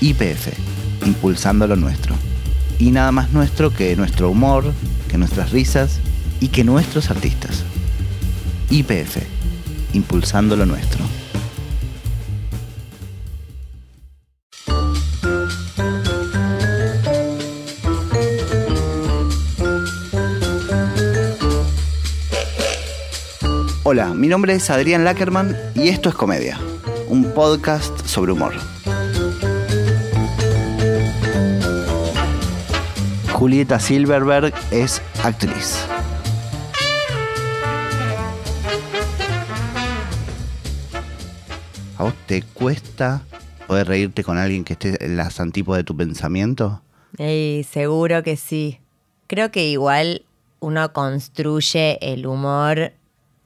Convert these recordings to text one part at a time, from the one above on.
IPF, impulsando lo nuestro. Y nada más nuestro que nuestro humor, que nuestras risas y que nuestros artistas. IPF, impulsando lo nuestro. Hola, mi nombre es Adrián Lackerman y esto es Comedia, un podcast sobre humor. Julieta Silverberg es actriz. ¿A vos te cuesta poder reírte con alguien que esté en las antípodas de tu pensamiento? Ey, seguro que sí. Creo que igual uno construye el humor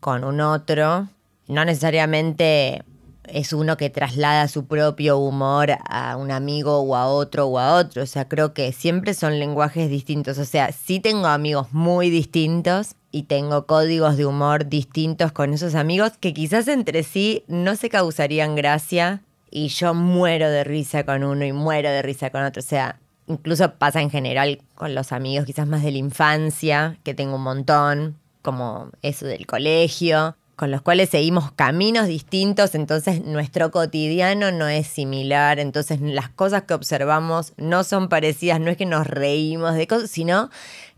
con un otro. No necesariamente es uno que traslada su propio humor a un amigo o a otro o a otro. O sea, creo que siempre son lenguajes distintos. O sea, sí tengo amigos muy distintos y tengo códigos de humor distintos con esos amigos que quizás entre sí no se causarían gracia y yo muero de risa con uno y muero de risa con otro. O sea, incluso pasa en general con los amigos quizás más de la infancia, que tengo un montón, como eso del colegio, con los cuales seguimos caminos distintos, entonces nuestro cotidiano no es similar, entonces las cosas que observamos no son parecidas, no es que nos reímos de cosas, sino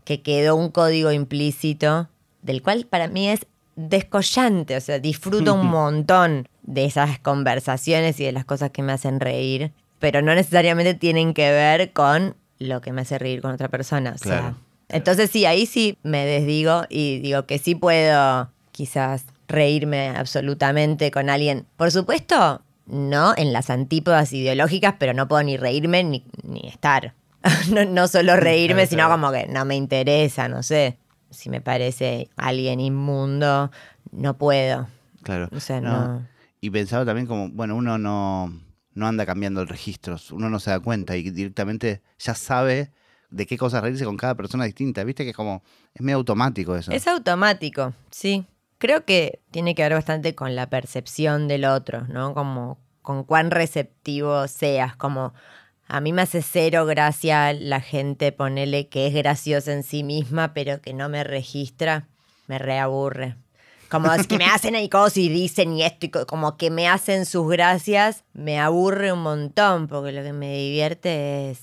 que quedó un código implícito del cual para mí es descollante, o sea, disfruto un montón de esas conversaciones y de las cosas que me hacen reír, pero no necesariamente tienen que ver con lo que me hace reír con otra persona, o sea, Claro. entonces sí, ahí sí me desdigo y digo que sí puedo quizás reírme absolutamente con alguien. Por supuesto, no en las antípodas ideológicas, pero no puedo ni reírme ni, ni estar. no, no solo reírme, sino como que no me interesa, no sé. Si me parece alguien inmundo, no puedo. Claro. O sea, no. Y pensaba también como, bueno, uno no, no anda cambiando el registro, uno no se da cuenta y directamente ya sabe de qué cosas reírse con cada persona distinta. Viste que es como, es medio automático eso. Es automático, sí. Creo que tiene que ver bastante con la percepción del otro, ¿no? Como con cuán receptivo seas, como a mí me hace cero gracia la gente, ponele que es graciosa en sí misma, pero que no me registra, me reaburre. Como es que me hacen ahí cosas y dicen y esto, y co- como que me hacen sus gracias, me aburre un montón, porque lo que me divierte es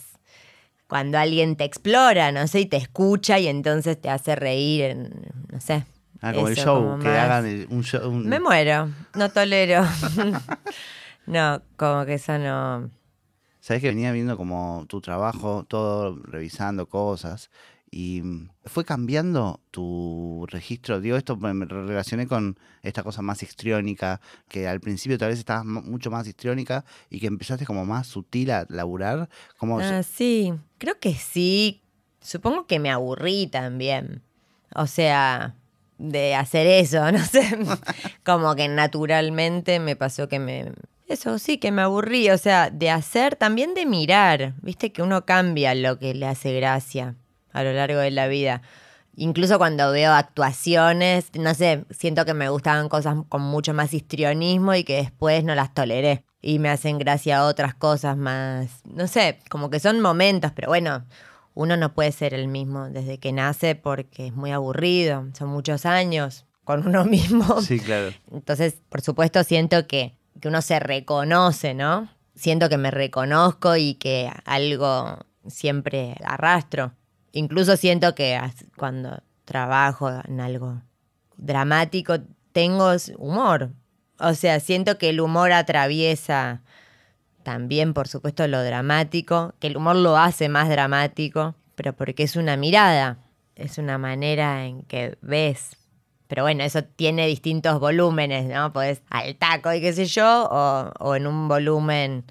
cuando alguien te explora, no sé, y te escucha y entonces te hace reír, en- no sé. Ah, como el show, como que más- hagan el- un show. un- Me muero, no tolero. no, como que eso no. Sabes que venía viendo como tu trabajo, todo revisando cosas. Y mm, fue cambiando tu registro. Digo, esto me me relacioné con esta cosa más histriónica, que al principio tal vez estabas mu- mucho más histriónica y que empezaste como más sutil a laburar. Como, Ah, sí, creo que sí. Supongo que me aburrí también. O sea, de hacer eso, no sé. Como que naturalmente me pasó que me... Eso sí, que me aburrí. O sea, de hacer, también de mirar. Viste que uno cambia lo que le hace gracia a lo largo de la vida. Incluso cuando veo actuaciones, no sé, siento que me gustaban cosas con mucho más histrionismo y que después no las toleré. Y me hacen gracia otras cosas más, no sé, como que son momentos, pero bueno, uno no puede ser el mismo desde que nace porque es muy aburrido, son muchos años con uno mismo. sí, claro. Entonces, por supuesto, siento que, que uno se reconoce, ¿no? Siento que me reconozco y que algo siempre arrastro. Incluso siento que cuando trabajo en algo dramático tengo humor. O sea, siento que el humor atraviesa también, por supuesto, lo dramático, que el humor lo hace más dramático, pero porque es una mirada, es una manera en que ves. Pero bueno, eso tiene distintos volúmenes, ¿no? Podés al taco y qué sé yo, o, o en un volumen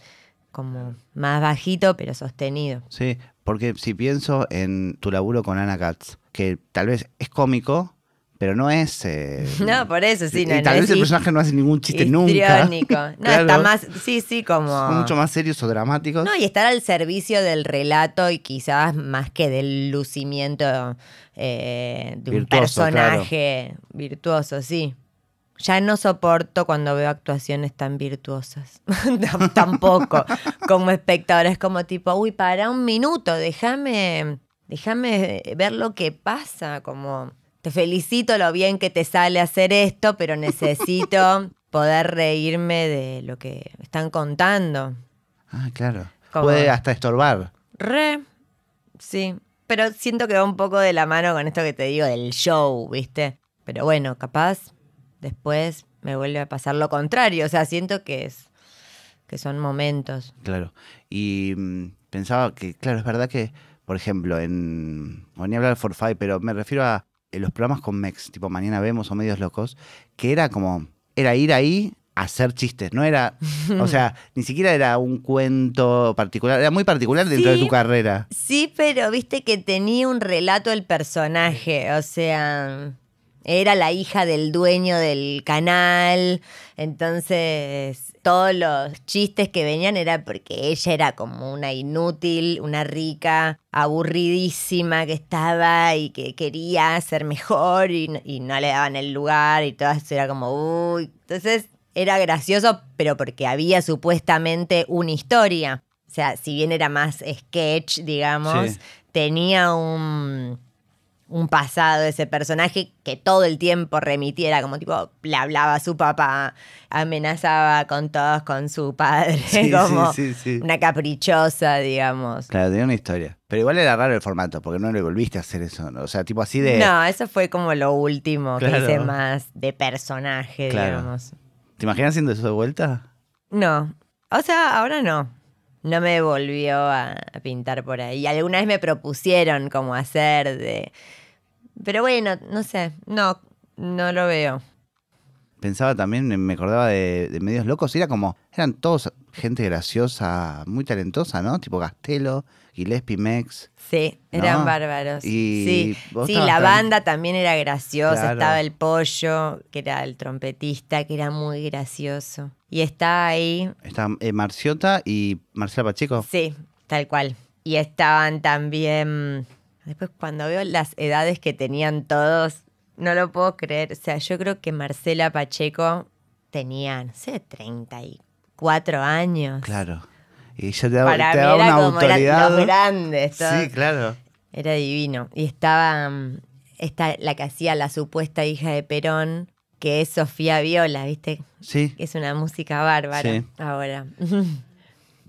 como más bajito, pero sostenido. Sí, porque si pienso en tu laburo con Ana Katz, que tal vez es cómico, pero no es... eh, No, por eso sí, y no, tal no vez el personaje no hace ningún chiste nunca. No, Claro. está más, sí, sí, como... Son mucho más serios o dramáticos. No, y estar al servicio del relato y quizás más que del lucimiento eh, de un personaje virtuoso, sí. Ya no soporto cuando veo actuaciones tan virtuosas. Tam- Tampoco. Como espectador es como tipo, uy, para un minuto, déjame, déjame ver lo que pasa. Como, te felicito lo bien que te sale hacer esto, pero necesito poder reírme de lo que están contando. Ah, claro. Como- Puede hasta estorbar. Re, sí. Pero siento que va un poco de la mano con esto que te digo del show, ¿viste? Pero bueno, capaz después me vuelve a pasar lo contrario. O sea, siento que es que son momentos. Claro. Y mm, pensaba que, claro, es verdad que, por ejemplo, en. No ni hablar de Forfait, pero me refiero a en los programas con Mex, tipo Mañana Vemos o Medios Locos, que era como. Era ir ahí a hacer chistes. No era. O sea, ni siquiera era un cuento particular. Era muy particular dentro de tu carrera. Sí, pero viste que tenía un relato el personaje, o sea, era la hija del dueño del canal, entonces todos los chistes que venían era porque ella era como una inútil, una rica, aburridísima que estaba y que quería ser mejor y, no- y no le daban el lugar y todo eso era como, uy, entonces era gracioso, pero porque había supuestamente una historia. O sea, si bien era más sketch, digamos, Sí. tenía un, un pasado ese personaje que todo el tiempo remitiera, como tipo, le hablaba a su papá, amenazaba con todos, con su padre, Sí, como sí, sí, sí. una caprichosa, digamos. Claro, tenía una historia. Pero igual era raro el formato, porque no le volviste a hacer eso. ¿no? O sea, tipo así de. No, eso fue como lo último que hice más de personaje, Claro. digamos. ¿Te imaginas haciendo eso de vuelta? No, o sea, ahora no. No me volvió a, a pintar por ahí. Alguna vez me propusieron como hacer de... Pero bueno, no sé, no, no lo veo. Pensaba también, me acordaba de, de Medios Locos, era como, eran todos gente graciosa, muy talentosa, ¿no? Tipo Gastelo, Gillespie, Mex. Sí, eran No, bárbaros. y sí, sí la tan- banda también era graciosa. Claro. Estaba el pollo, que era el trompetista, que era muy gracioso. Y estaba ahí Está eh, Marciota y Marcela Pacheco. Sí, tal cual. Y estaban también. Después, cuando veo las edades que tenían todos, no lo puedo creer. O sea, yo creo que Marcela Pacheco tenía, no sé, 34 años. Claro. Y ya te daba, Para te mí daba era una como autoridad. los grandes. todos. sí, claro. Era divino. Y estaba mm, esta, la que hacía la supuesta hija de Perón, que es Sofía Viola, ¿viste? Sí. Es una música bárbara Sí. ahora.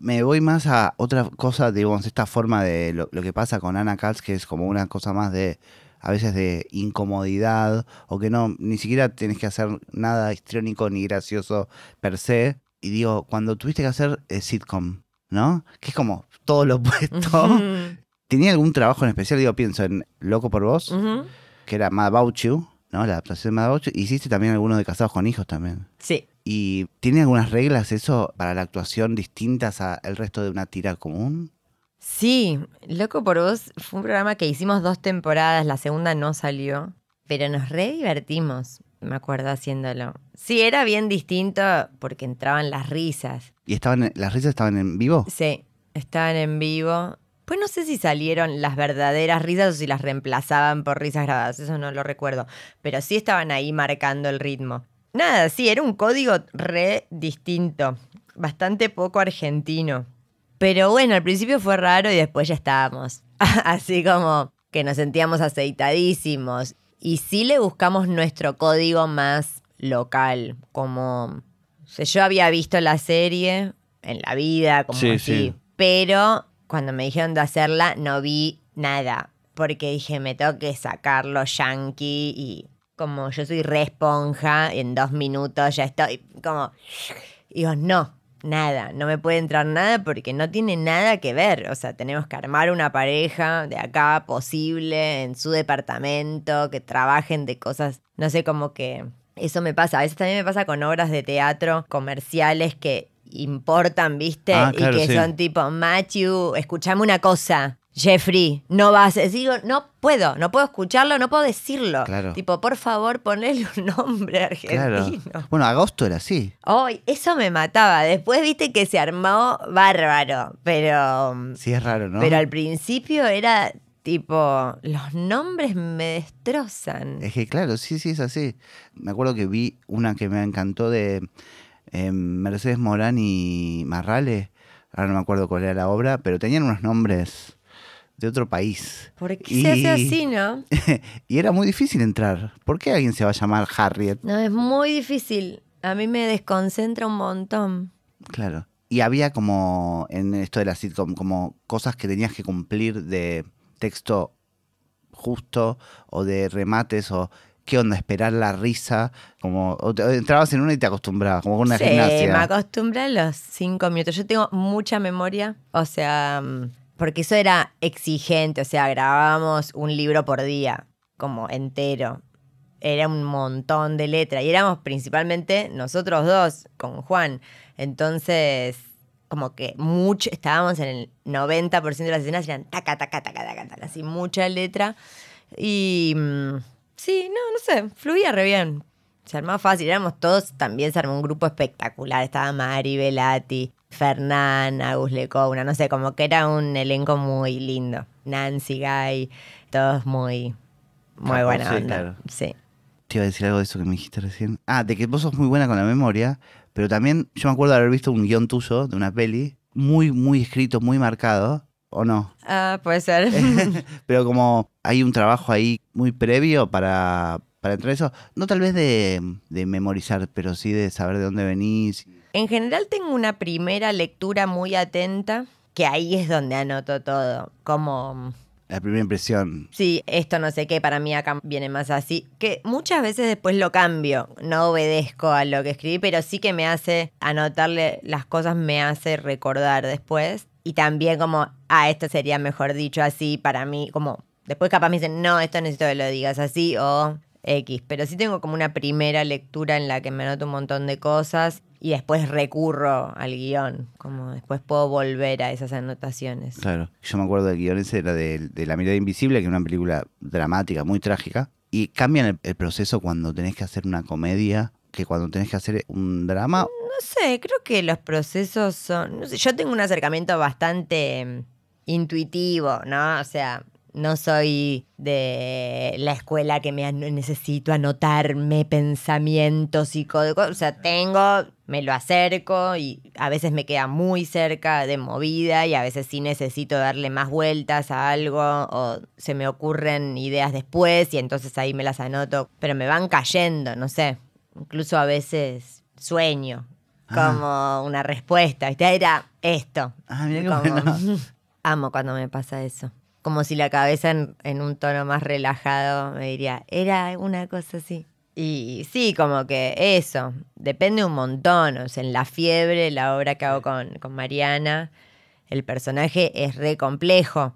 Me voy más a otra cosa, digamos, esta forma de lo, lo que pasa con Ana Katz, que es como una cosa más de, a veces de incomodidad, o que no, ni siquiera tienes que hacer nada histriónico ni gracioso per se. Y digo, cuando tuviste que hacer eh, sitcom, ¿no? Que es como todo lo opuesto. ¿Tenía algún trabajo en especial? Digo, pienso en Loco por Vos, que era Mad About You, ¿no? La adaptación de Mad About You. Hiciste también alguno de Casados con Hijos también. Sí. ¿Y tiene algunas reglas eso para la actuación distintas al resto de una tira común? Sí, Loco por Vos fue un programa que hicimos dos temporadas, la segunda no salió, pero nos re divertimos, me acuerdo haciéndolo. Sí, era bien distinto porque entraban las risas. ¿Y estaban las risas estaban en vivo? Sí, estaban en vivo. Pues no sé si salieron las verdaderas risas o si las reemplazaban por risas grabadas, eso no lo recuerdo, pero sí estaban ahí marcando el ritmo. Nada, sí, era un código re distinto, bastante poco argentino. Pero bueno, al principio fue raro y después ya estábamos. Así como que nos sentíamos aceitadísimos. Y sí le buscamos nuestro código más local, como... o sea, yo había visto la serie en la vida, como Sí, así. sí. Pero cuando me dijeron de hacerla, no vi nada. Porque dije, me tengo que sacarlo yankee y como yo soy re esponja, en dos minutos ya estoy como... Digo, no, nada, no me puede entrar nada porque no tiene nada que ver. O sea, tenemos que armar una pareja de acá posible, en su departamento, que trabajen de cosas, no sé, como que eso me pasa. A veces también me pasa con obras de teatro comerciales que importan, ¿viste? Ah, claro, y que sí. son tipo, Matthew, escuchame una cosa. Jeffrey, no vas. Digo, no puedo, no puedo escucharlo, no puedo decirlo. Claro. Tipo, por favor, ponle un nombre Claro. argentino. Bueno, agosto era así. Ay, eso me mataba. Después viste que se armó bárbaro, pero, Sí, es raro, ¿no? pero al principio era Tipo, los nombres me destrozan. Es que claro, sí, sí, es así. Me acuerdo que vi una que me encantó de eh, Mercedes Morán y Marrale. Ahora no me acuerdo cuál era la obra, pero tenían unos nombres de otro país. ¿Por qué se hace así, no? y era muy difícil entrar. ¿Por qué alguien se va a llamar Harriet? No, es muy difícil. A mí me desconcentra un montón. Claro. Y había como en esto de la sitcom, como cosas que tenías que cumplir de texto justo o de remates o qué onda, esperar la risa, como o te- entrabas en una y te acostumbrabas, como con una sí, gimnasia. me acostumbré a los cinco minutos. Yo tengo mucha memoria, o sea, mm, porque eso era exigente, o sea, grabábamos un libro por día, como entero. Era un montón de letras y éramos principalmente nosotros dos con Juan. Entonces, como que mucho, estábamos en el 90% de las escenas, eran taca, taca, taca, taca, taca, así mucha letra. Y mm, sí, no, no sé, fluía re bien. Se armaba fácil, éramos todos, también se armó un grupo espectacular. Estaba Mari, Velati, Fernán, Agus Lecouna, no sé, como que era un elenco muy lindo. Nancy, Guy, todos muy, muy buena sí, onda. claro. Sí. Te iba a decir algo de eso que me dijiste recién. Ah, de que vos sos muy buena con la memoria, pero también yo me acuerdo de haber visto un guion tuyo de una peli, muy, muy escrito, muy marcado, ¿o no? Ah, puede ser. pero como hay un trabajo ahí muy previo para, para entrar a eso, no tal vez de, de memorizar, pero sí de saber de dónde venís. En general tengo una primera lectura muy atenta, que ahí es donde anoto todo. Como, La primera impresión. sí, esto no sé qué, para mí acá viene más así. Que muchas veces después lo cambio, no obedezco a lo que escribí, pero sí que me hace anotarle las cosas, me hace recordar después. Y también como, ah, esto sería mejor dicho así para mí, como después capaz me dicen, no, esto necesito que lo digas así o X. Pero sí tengo como una primera lectura en la que me anoto un montón de cosas y después recurro al guion, como después puedo volver a esas anotaciones. Claro. Yo me acuerdo del guion ese, era de, de La mirada invisible, que es una película dramática, muy trágica. Y cambian el, el proceso cuando tenés que hacer una comedia que cuando tenés que hacer un drama. No sé, creo que los procesos son. no sé, yo tengo un acercamiento bastante mm, intuitivo, ¿no? O sea, no soy de la escuela que me an- necesito anotarme pensamientos y cosas. O sea, tengo, me lo acerco y a veces me queda muy cerca de movida y a veces sí necesito darle más vueltas a algo o se me ocurren ideas después y entonces ahí me las anoto. Pero me van cayendo, no sé. Incluso a veces sueño como una respuesta. Era esto. Ah, mira qué Como- bueno. Amo cuando me pasa eso. Como si la cabeza en, en un tono más relajado me diría, era una cosa así. Y sí, como que eso, depende un montón. O sea, en La Fiebre, la obra que hago con, con Mariana, el personaje es re complejo,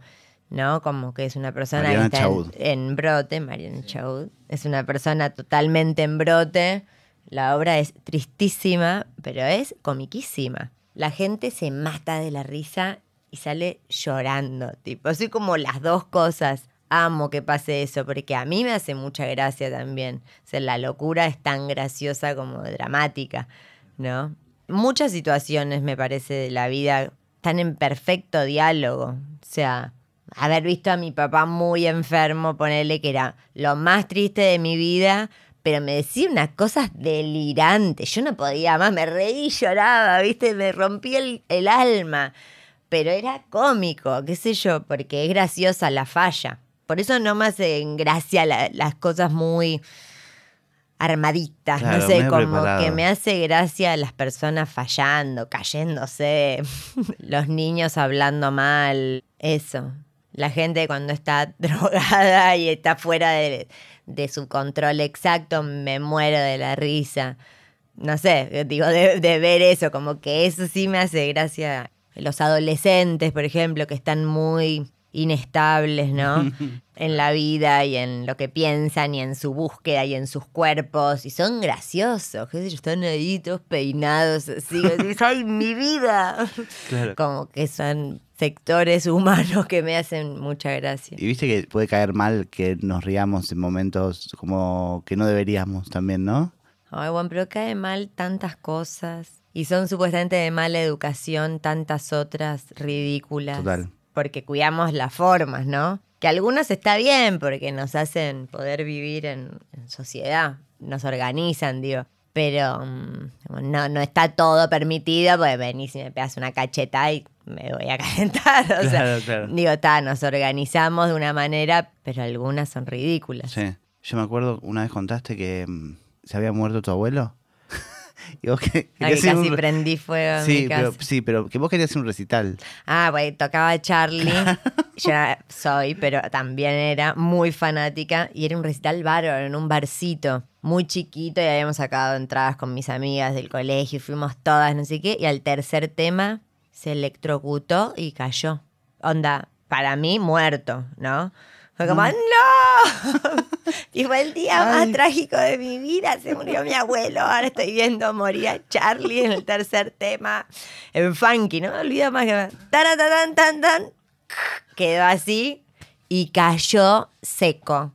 ¿no? Como que es una persona Mariana que está en, en brote, Mariana Chaud. Es una persona totalmente en brote. La obra es tristísima, pero es comiquísima. La gente se mata de la risa y sale llorando. Tipo, soy como las dos cosas. Amo que pase eso, porque a mí me hace mucha gracia también. O sea, la locura es tan graciosa como dramática, ¿no? Muchas situaciones, me parece, de la vida están en perfecto diálogo. O sea, haber visto a mi papá muy enfermo, ponerle que era lo más triste de mi vida, pero me decía unas cosas delirantes. Yo no podía más, me reí y lloraba, ¿viste? Me rompí el, el alma. Pero era cómico, qué sé yo, porque es graciosa la falla. Por eso no me hacen gracia la- las cosas muy armaditas, Claro, no sé, como preparado. que me hace gracia las personas fallando, cayéndose, los niños hablando mal, eso. La gente cuando está drogada y está fuera de, de su control exacto, me muero de la risa. No sé, digo, de, de ver eso, como que eso sí me hace gracia. Los adolescentes, por ejemplo, que están muy inestables, ¿no? en la vida y en lo que piensan y en su búsqueda y en sus cuerpos. Y son graciosos, qué sé yo, están ahí todos peinados así. decís, ¡Ay, mi vida! Claro. Como que son sectores humanos que me hacen mucha gracia. Y viste que puede caer mal que nos riamos en momentos como que no deberíamos también, ¿no? Ay, bueno, pero cae mal tantas cosas. Y son supuestamente de mala educación tantas otras ridículas. Total. Porque cuidamos las formas, ¿no? Que algunos está bien porque nos hacen poder vivir en, en sociedad, nos organizan, digo. Pero mm, no, no está todo permitido, pues venís y me pegas una cacheta y me voy a calentar. O sea, Claro, claro. digo, está, nos organizamos de una manera, pero algunas son ridículas. Sí. Yo me acuerdo, una vez contaste que mm, se había muerto tu abuelo. y vos que, Ah, casi un prendí fuego en Sí, mi casa. pero, sí, pero que vos querías un recital. Ah, pues tocaba Charlie. Yo soy, pero también era muy fanática. Y era un recital bárbaro en un barcito, muy chiquito. Y habíamos sacado entradas con mis amigas del colegio. y Fuimos todas, no sé qué. Y al tercer tema se electrocutó y cayó. Onda, para mí, muerto, ¿no? Fue como, ¡No! Y fue el día más trágico de mi vida. Se murió mi abuelo. Ahora estoy viendo morir a Charlie en el tercer tema. En funky, no me olvido más que. Taratatan, tan, tan. Quedó así y cayó seco.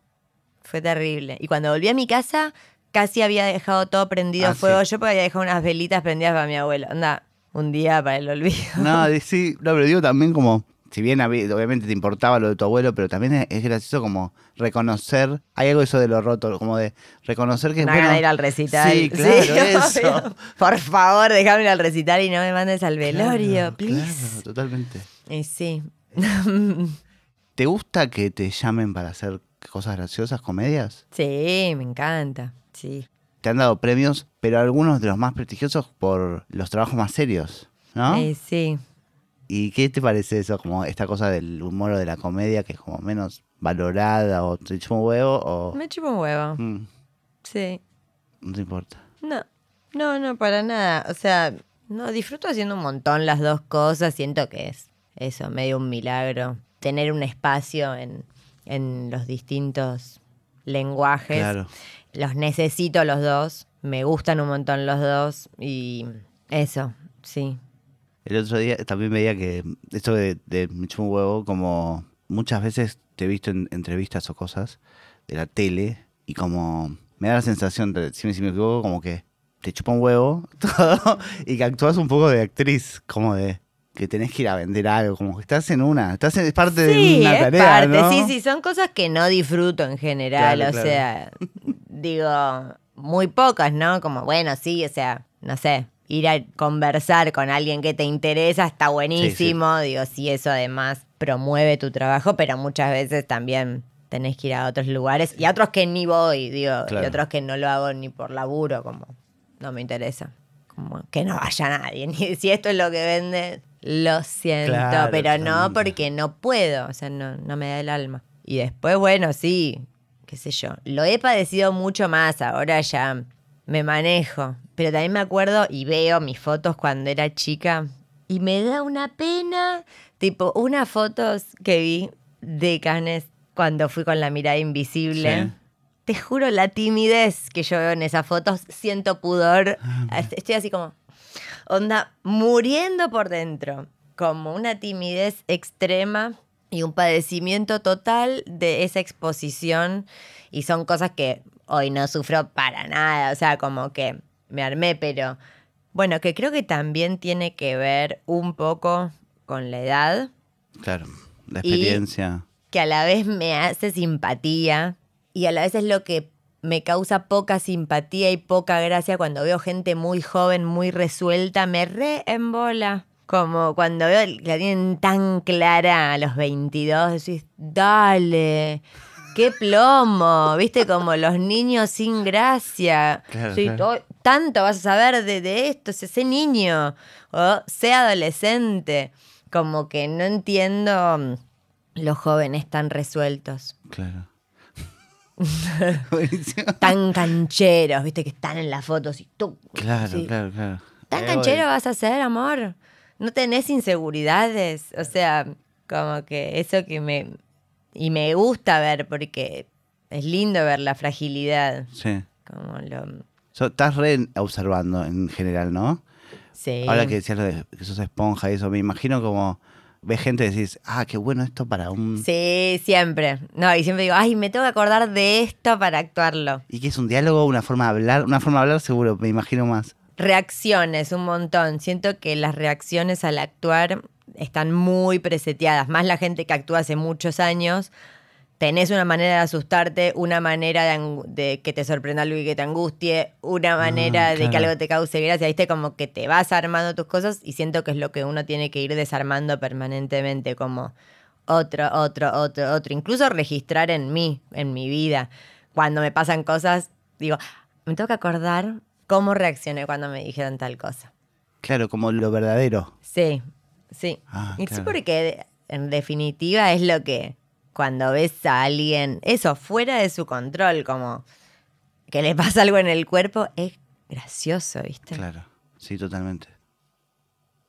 Fue terrible. Y cuando volví a mi casa, casi había dejado todo prendido a Ah, fuego. sí. Yo porque había dejado unas velitas prendidas para mi abuelo. Anda, un día para el olvido. No, sí, no, pero digo también como, si bien obviamente te importaba lo de tu abuelo, pero también es, gracioso como reconocer, hay algo eso de lo roto, como de reconocer que Una bueno, ir al recital. Sí, claro, eso. obvio. Por favor, déjame ir al recital y no me mandes al velorio, Claro, please. claro, totalmente. Y sí. ¿Te gusta que te llamen para hacer cosas graciosas, comedias? sí, me encanta. Sí. Te han dado premios, pero algunos de los más prestigiosos por los trabajos más serios, ¿no? Eh, sí. ¿Y qué te parece eso, como esta cosa del humor o de la comedia que es como menos valorada o te chupa un huevo o Me chupo un huevo. Mm, Sí. no te importa? No, no, no, para nada. O sea, no, disfruto haciendo un montón las dos cosas. Siento que es eso, medio un milagro. Tener un espacio en, en los distintos lenguajes. Claro. Los necesito los dos. Me gustan un montón los dos. Y eso, sí. El otro día también veía que esto de, de me chupa un huevo, como muchas veces te he visto en entrevistas o cosas de la tele y como me da la sensación, de, si me, si me equivoco, como que te chupa un huevo todo y que actúas un poco de actriz, como de que tenés que ir a vender algo, como que estás en una, estás en, es parte de una es tarea, parte. ¿no? Sí, sí, son cosas que no disfruto en general. Claro, o claro. sea, digo, muy pocas, ¿no? Como, bueno, sí, o sea, no sé, ir a conversar con alguien que te interesa está buenísimo. Digo, sí, eso además promueve tu trabajo, pero muchas veces también tenés que ir a otros lugares y a otros que ni voy, digo, y otros que no lo hago ni por laburo, como no me interesa. Como que no vaya nadie, ni si esto es lo que vende, lo siento, Claro, pero no porque no puedo, o sea, no, no me da el alma. Y después, bueno, sí, qué sé yo, lo he padecido mucho más, ahora ya me manejo, pero también me acuerdo y veo mis fotos cuando era chica y me da una pena, tipo, unas fotos que vi de Canes cuando fui con la mirada invisible. Sí. Te juro, la timidez que yo veo en esas fotos, siento pudor. Ah, Estoy así como, onda, muriendo por dentro. Como una timidez extrema y un padecimiento total de esa exposición. Y son cosas que hoy no sufro para nada. O sea, como que me armé, pero bueno, que creo que también tiene que ver un poco con la edad Claro, la Y- experiencia. que a la vez me hace simpatía y a la vez es lo que me causa poca simpatía y poca gracia cuando veo gente muy joven, muy resuelta, me re embola. Como cuando veo que la tienen tan clara a los 22, decís, dale, qué plomo, viste, como los niños sin gracia. Claro, tanto vas a saber de, de esto, sé sé niño o sé adolescente. Como que no entiendo mm, los jóvenes tan resueltos, Claro. Tan cancheros, viste, que están en las fotos y tú. Claro, sí. claro, claro. ¿Tan canchero vas a ser, amor? No tenés inseguridades. O sea, como que eso que me. Y me gusta ver porque es lindo ver la fragilidad. Sí. Como lo. So, estás re observando en general, ¿no? Sí. Ahora que decías lo de que sos esponja y eso, me imagino como ves gente y decís, ah, qué bueno esto para un... Sí, siempre. No, y siempre digo, ay, me tengo que acordar de esto para actuarlo. ¿Y que es un diálogo, una forma de hablar? Una forma de hablar seguro, me imagino más. Reacciones, un montón. Siento que las reacciones al actuar están muy preseteadas, más la gente que actúa hace muchos años. Tenés una manera de asustarte, una manera de, que te sorprenda algo y que te angustie, una manera de que algo te cause gracia, viste, como que te vas armando tus cosas y siento que es lo que uno tiene que ir desarmando permanentemente, como otro, otro, otro, otro. Incluso registrar en mí, en mi vida. Cuando me pasan cosas, digo, me tengo que acordar cómo reaccioné cuando me dijeron tal cosa. Claro, como lo verdadero. Sí, sí. Ah, y sí, claro. porque en definitiva es lo que cuando ves a alguien, eso, fuera de su control, como que le pasa algo en el cuerpo, es gracioso, ¿viste? Claro, sí, totalmente.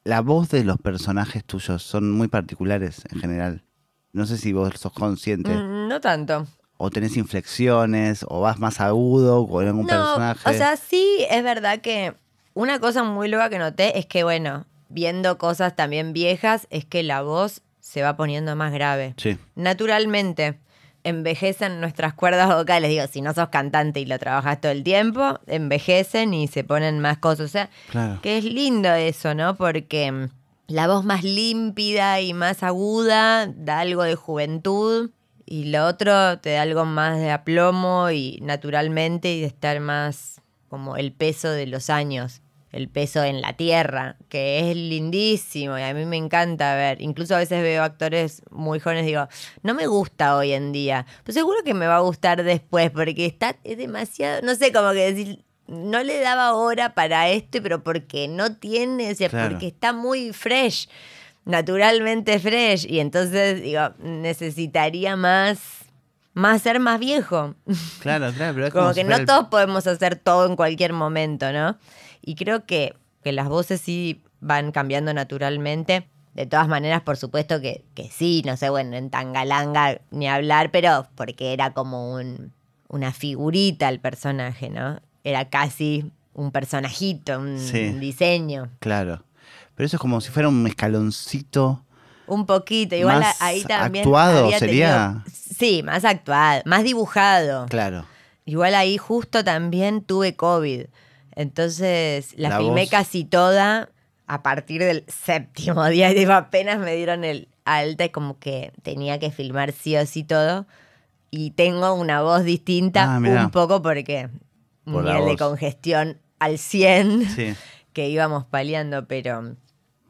La voz de los personajes tuyos son muy particulares en general. No sé si vos sos consciente. Mm, no tanto. O tenés inflexiones, o vas más agudo con algún No, personaje. o sea, sí, es verdad que una cosa muy loca que noté es que, bueno, viendo cosas también viejas, es que la voz se va poniendo más grave. Sí, Naturalmente, envejecen nuestras cuerdas vocales. Digo, si no sos cantante y lo trabajas todo el tiempo, envejecen y se ponen más cosas. O sea, claro. que es lindo eso, ¿no? Porque mm, la voz más límpida y más aguda da algo de juventud y lo otro te da algo más de aplomo y naturalmente y de estar más como el peso de los años, el peso en la tierra, que es lindísimo y a mí me encanta ver. Incluso a veces veo actores muy jóvenes digo, no me gusta hoy en día, pero seguro que me va a gustar después porque está es demasiado, no sé, como que decir, no le daba hora para esto, pero porque no tiene, o sea, Claro. porque está muy fresh, naturalmente fresh, y entonces digo, necesitaría más, más ser más viejo. Claro, claro, pero es Como como, que no el- todos podemos hacer todo en cualquier momento, ¿no? Y creo que, que las voces sí van cambiando naturalmente. De todas maneras, por supuesto que, que sí, no sé, bueno, en Tangalanga ni hablar, pero porque era como un, una figurita el personaje, ¿no? Era casi un personajito, un Sí. diseño. Claro. Pero eso es como si fuera un escaloncito. Un poquito, igual Más ahí también. actuado había sería. tenido- sí, más actuado, más dibujado. Claro. Igual ahí justo también tuve COVID. Entonces la, La filmé voz. casi toda a partir del séptimo día. Y digo, apenas me dieron el alta y como que tenía que filmar sí o sí todo. Y tengo una voz distinta Ah, un poco porque un Por nivel de congestión al 100 Sí. que íbamos paliando, pero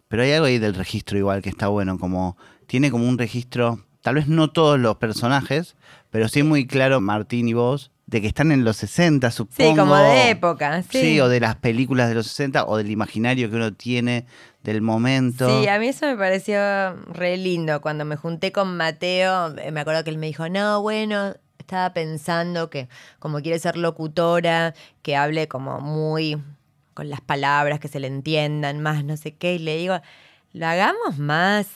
Pero hay algo ahí del registro igual que está bueno, como tiene como un registro, tal vez no todos los personajes, pero sí muy claro Martín y vos, de que están en los 60, supongo. sí, como de época. Sí, Sí, o de las películas de los 60 o del imaginario que uno tiene del momento. Sí, a mí eso me pareció re lindo. Cuando me junté con Mateo, eh, me acuerdo que él me dijo, no, bueno, estaba pensando que como quiere ser locutora, que hable como muy con las palabras, que se le entiendan más, no sé qué. Y le digo, lo hagamos más.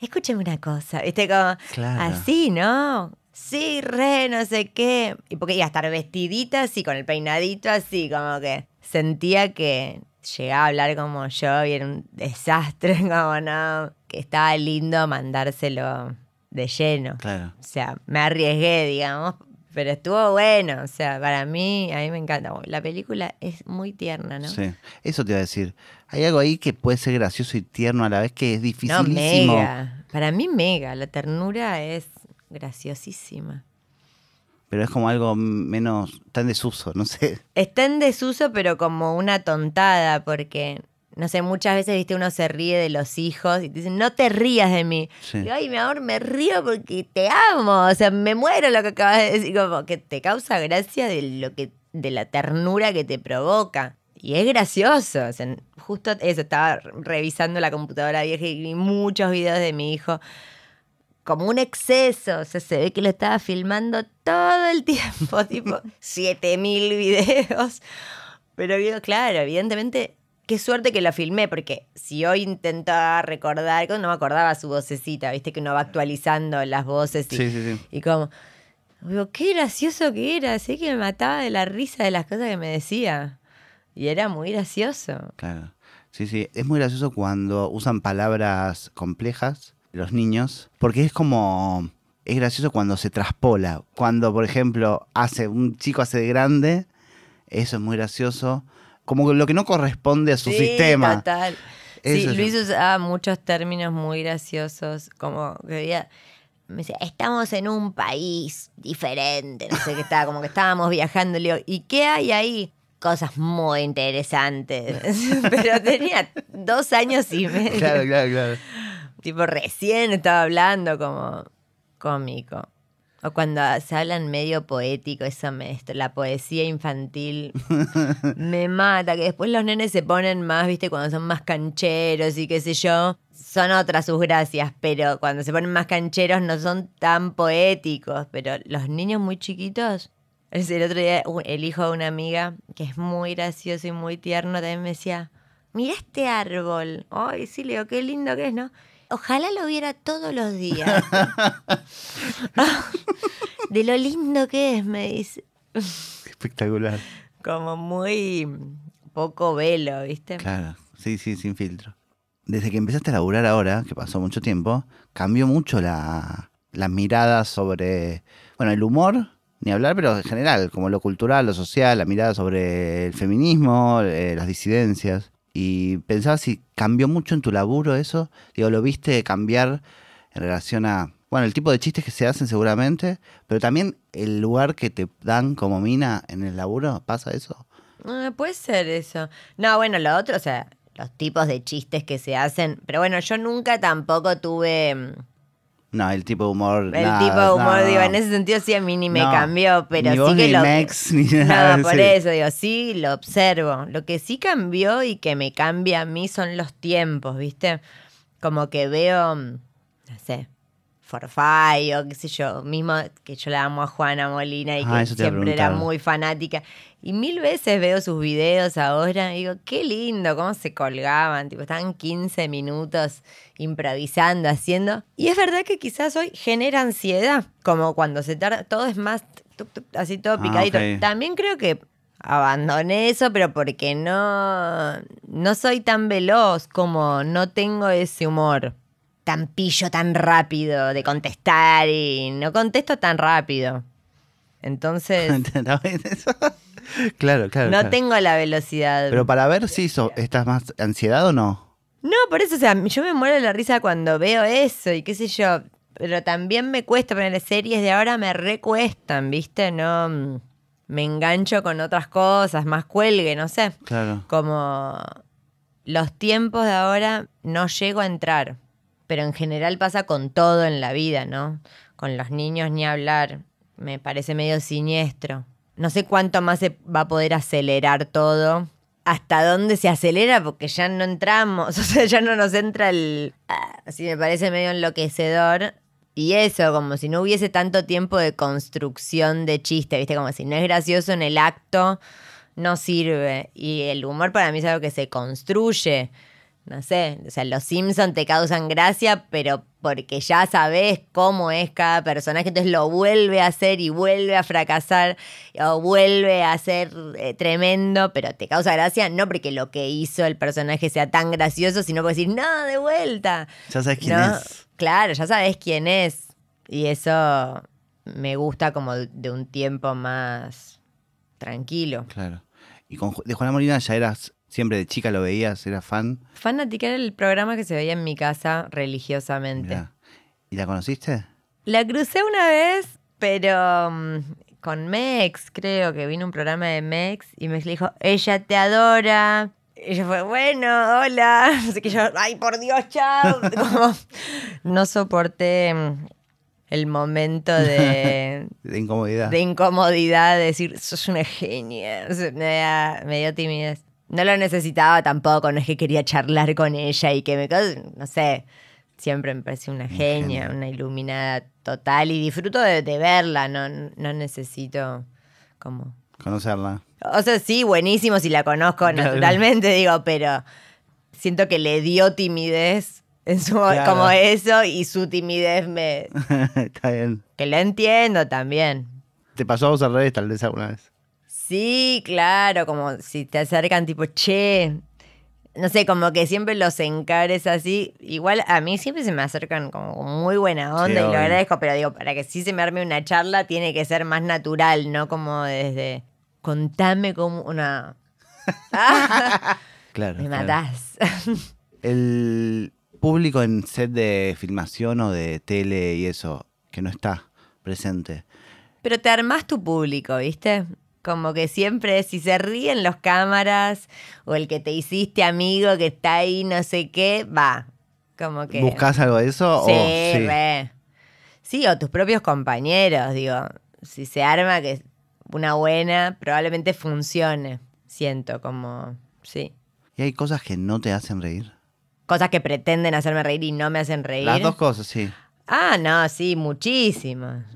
Escúcheme una cosa, ¿viste? Como Claro. así, ¿no? Sí, re, no sé qué. Y porque iba a estar vestidita así, con el peinadito así, como que sentía que llegaba a hablar como yo y era un desastre, como no, que estaba lindo mandárselo de lleno. Claro. O sea, me arriesgué, digamos, pero estuvo bueno. O sea, para mí, a mí me encanta. La película es muy tierna, ¿no? Sí, eso te iba a decir. Hay algo ahí que puede ser gracioso y tierno a la vez que es No, dificilísimo. mega. Para mí, mega. La ternura es graciosísima. pero es como algo menos, está en desuso, no sé. Está en desuso, pero como una tontada, porque, no sé, muchas veces, viste, uno se ríe de los hijos y te dicen, no te rías de mí. Sí. Y, ay, mi amor, me río porque te amo. O sea, me muero lo que acabas de decir, como que te causa gracia de lo que, de la ternura que te provoca. Y es gracioso. O sea, justo eso, estaba revisando la computadora vieja y vi muchos videos de mi hijo como un exceso. O sea, se ve que lo estaba filmando todo el tiempo, tipo 7000 videos. Pero digo, claro, evidentemente, qué suerte que lo filmé, porque si hoy intentaba recordar, no me acordaba su vocecita, viste que uno va actualizando las voces y, Sí, sí, sí. y como, digo, qué gracioso que era, sé que me mataba de la risa de las cosas que me decía. Y era muy gracioso. Claro. Sí, sí. Es muy gracioso cuando usan palabras complejas los niños, porque es como. Es gracioso cuando se traspola. Cuando, por ejemplo, hace un chico hace de grande, eso es muy gracioso. Como lo que no corresponde a su Sí, sistema. Total. Sí, Eso es- Luis usaba muchos términos muy graciosos, como que había- me decía, estamos en un país diferente, no sé qué estaba, como que estábamos viajando, le digo, ¿y qué hay ahí? Cosas muy interesantes. Pero tenía dos años y medio. Claro, claro, claro. Tipo, recién estaba hablando como cómico. O cuando se hablan medio poético, eso me, esto, la poesía infantil me mata, que después los nenes se ponen más, viste, cuando son más cancheros y qué sé yo, son otras sus gracias, pero cuando se ponen más cancheros no son tan poéticos, pero los niños muy chiquitos, es el otro día el hijo de una amiga, que es muy gracioso y muy tierno, también me decía, mira este árbol, ay, sí, le digo, qué lindo que es, ¿no? Ojalá lo viera todos los días. De lo lindo que es, me dice. Espectacular. Como muy poco velo, ¿viste? Claro, sí, sí, sin filtro. Desde que empezaste a laburar ahora, que pasó mucho tiempo, cambió mucho la, la mirada sobre, bueno, el humor, ni hablar, pero en general, como lo cultural, lo social, la mirada sobre el feminismo, eh, las disidencias. Y pensaba si cambió mucho en tu laburo eso, digo, lo viste cambiar en relación a, bueno, el tipo de chistes que se hacen seguramente, pero también el lugar que te dan como mina en el laburo, ¿pasa eso? Ah, puede ser eso. No, bueno, lo otro, o sea, los tipos de chistes que se hacen. Pero bueno, yo nunca tampoco tuve mm, No, el tipo de humor. el nada, tipo de humor, no, digo, en ese sentido sí a mí ni me No, cambió, pero ni sí vos, que ni lo. Mex, ni nada, no, por sí. eso digo, sí lo observo. Lo que sí cambió y que me cambia a mí son los tiempos, ¿viste? Como que veo, mm, no sé, Forfait o qué sé yo, mismo que yo la amo a Juana Molina y Ah, que siempre era muy fanática. Y mil veces veo sus videos ahora y digo, qué lindo, cómo se colgaban, tipo, estaban 15 minutos improvisando, haciendo. Y es verdad que quizás hoy genera ansiedad, como cuando se tarda, todo es más así todo Ah, picadito. También creo que abandoné eso, pero porque no, no soy tan veloz, como no tengo ese humor tan pillo, tan rápido de contestar y no contesto tan rápido. Entonces, ¿Está bien eso? claro, claro. no claro. tengo la velocidad. Pero para ver si estás más ansiedad o no. No, por eso, o sea, yo me muero de la risa cuando veo eso y qué sé yo. Pero también me cuesta poner series de ahora, me recuestan, ¿viste? No. mm, Me engancho con otras cosas, más cuelgue, no sé. Claro. Como los tiempos de ahora no llego a entrar. Pero en general pasa con todo en la vida, ¿no? Con los niños ni hablar. Me parece medio siniestro. No sé cuánto más se va a poder acelerar todo. Hasta dónde se acelera, porque ya no entramos. O sea, ya no nos entra el. ah, Así me parece medio enloquecedor. Y eso, como si no hubiese tanto tiempo de construcción de chiste, ¿viste? Como si no es gracioso en el acto, no sirve. Y el humor para mí es algo que se construye. No sé, o sea, los Simpsons te causan gracia, pero porque ya sabes cómo es cada personaje, entonces lo vuelve a hacer y vuelve a fracasar o vuelve a ser eh, tremendo, pero te causa gracia no porque lo que hizo el personaje sea tan gracioso, sino porque decir, no, de vuelta. Ya sabes quién ¿no? es. Claro, ya sabes quién es. Y eso me gusta como de un tiempo más tranquilo. Claro. Y con, de Juana Molina ya eras, siempre de chica lo veías, eras fan. Fanática era el programa que se veía en mi casa religiosamente. Mirá. ¿Y la conociste? La crucé una vez, pero mm, con Mex, creo que vino un programa de Mex y Mex le dijo, ella te adora. Y ella fue, bueno, hola. Así que yo, ay, por Dios, chao. Como, no soporté mm, el momento de, De incomodidad. de incomodidad de decir, sos una genia. Me, da- me dio timidez. No lo necesitaba tampoco, no es que quería charlar con ella y que me... No sé, siempre me pareció una genia, una iluminada total y disfruto de, de verla, no, no necesito como... Conocerla. O sea, sí, buenísimo si la conozco Claro. naturalmente, digo, pero siento que le dio timidez en su Claro. como eso y su timidez me... Está bien. que la entiendo también. ¿Te pasó a vos al revés tal vez alguna vez? Sí, claro, como si te acercan tipo, che, no sé, como que siempre los encares así. Igual a mí siempre se me acercan como con muy buena onda Sí, y lo obvio. agradezco, pero digo, para que sí se me arme una charla tiene que ser más natural, no como desde, contame como una... Claro. me claro. matás. El público en set de filmación o de tele y eso, que no está presente. Pero te armás tu público, ¿viste? Como que siempre, si se ríen los cámaras o el que te hiciste amigo que está ahí, no sé qué, va. Como que. ¿Buscas algo de eso? Sí, o, sí. re. Sí, o tus propios compañeros, digo. Si se arma que una buena, probablemente funcione. Siento como. Sí. ¿Y hay cosas que no te hacen reír? Cosas que pretenden hacerme reír y no me hacen reír. Las dos cosas, sí. Ah, no, sí, muchísimas.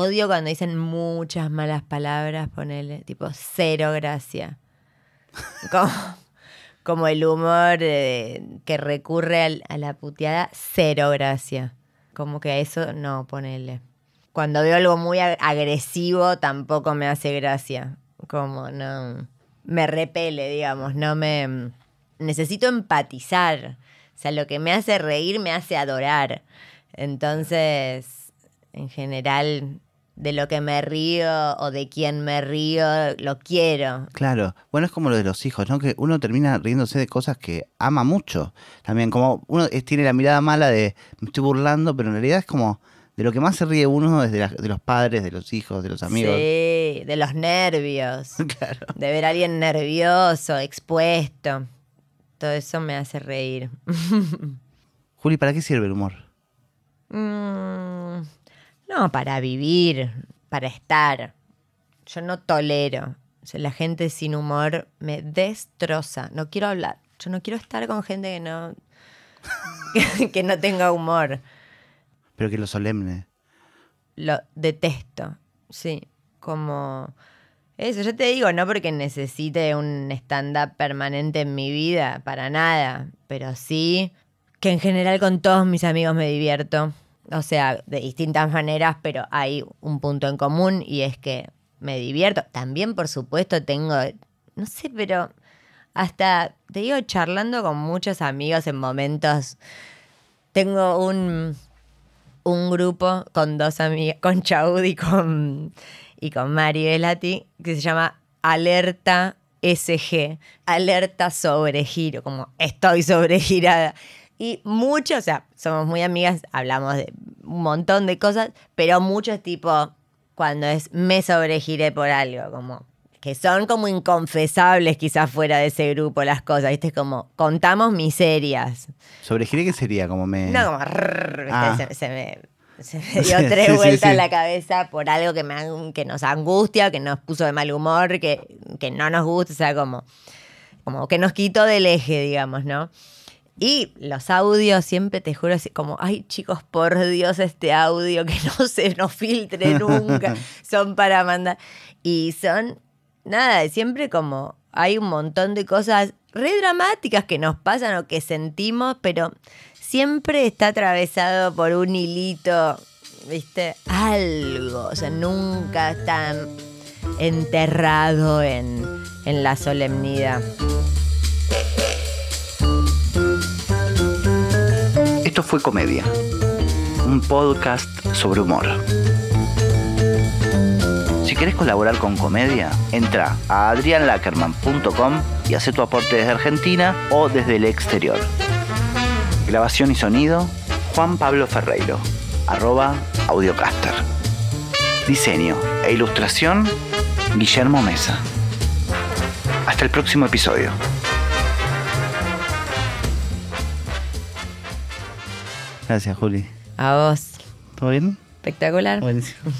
Odio cuando dicen muchas malas palabras, ponele, tipo cero gracia. Como, como el humor eh, que recurre al- a la puteada, cero gracia. Como que a eso no, ponele. Cuando veo algo muy ag- agresivo, tampoco me hace gracia. Como no. Me repele, digamos, no me. Necesito empatizar. O sea, lo que me hace reír me hace adorar. Entonces, en general, de lo que me río o de quién me río, lo quiero. Claro. Bueno, es como lo de los hijos, ¿no? Que uno termina riéndose de cosas que ama mucho. También, como uno tiene la mirada mala de me estoy burlando, pero en realidad es como de lo que más se ríe uno es de, la- de los padres, de los hijos, de los amigos. Sí, de los nervios. Claro. De ver a alguien nervioso, expuesto. Todo eso me hace reír. Juli, ¿para qué sirve el humor? Mm, no, para vivir, para estar. Yo no tolero. O sea, la gente sin humor me destroza. No quiero hablar. Yo no quiero estar con gente que no. que, que no tenga humor. Pero que lo solemne. Lo detesto. Sí. Como. Eso, yo te digo, no porque necesite un stand-up permanente en mi vida, para nada. Pero sí que en general con todos mis amigos me divierto. O sea, de distintas maneras, pero hay un punto en común y es que me divierto. También, por supuesto, tengo, no sé, pero hasta, te digo, charlando con muchos amigos en momentos. Tengo un, un grupo con dos amigas, con Chaud y con, y con Mari Velati, que se llama Alerta SG, Alerta sobre giro, como estoy sobregirada. Y mucho, o sea, somos muy amigas, hablamos de un montón de cosas, pero mucho es tipo cuando es me sobregiré por algo, como que son como inconfesables quizás fuera de ese grupo las cosas, ¿viste? Como contamos miserias. ¿Sobre gire qué sería? Como me... No, como rrr. Ah. se, se me, se me dio Sí, tres sí, sí, vueltas sí. en la cabeza por algo que, me, que nos angustia, que nos puso de mal humor, que, que no nos gusta, o sea, como, como que nos quitó del eje, digamos, ¿no? Y los audios siempre te juro así como, ay chicos, por Dios, este audio que no se nos filtre nunca, son para mandar. Y son, nada, siempre como hay un montón de cosas re dramáticas que nos pasan o que sentimos, pero siempre está atravesado por un hilito, ¿viste? Algo, o sea, nunca está enterrado en, en la solemnidad. Esto fue Comedia, un podcast sobre humor. Si querés colaborar con Comedia, entra a adrianlackerman.com y haz tu aporte desde Argentina o desde el exterior. Grabación y sonido, Juan Pablo Ferreiro, arroba audiocaster. Diseño e ilustración, Guillermo Mesa. Hasta el próximo episodio. Gracias, Juli. A vos. ¿Todo bien? Espectacular. Buenísimo.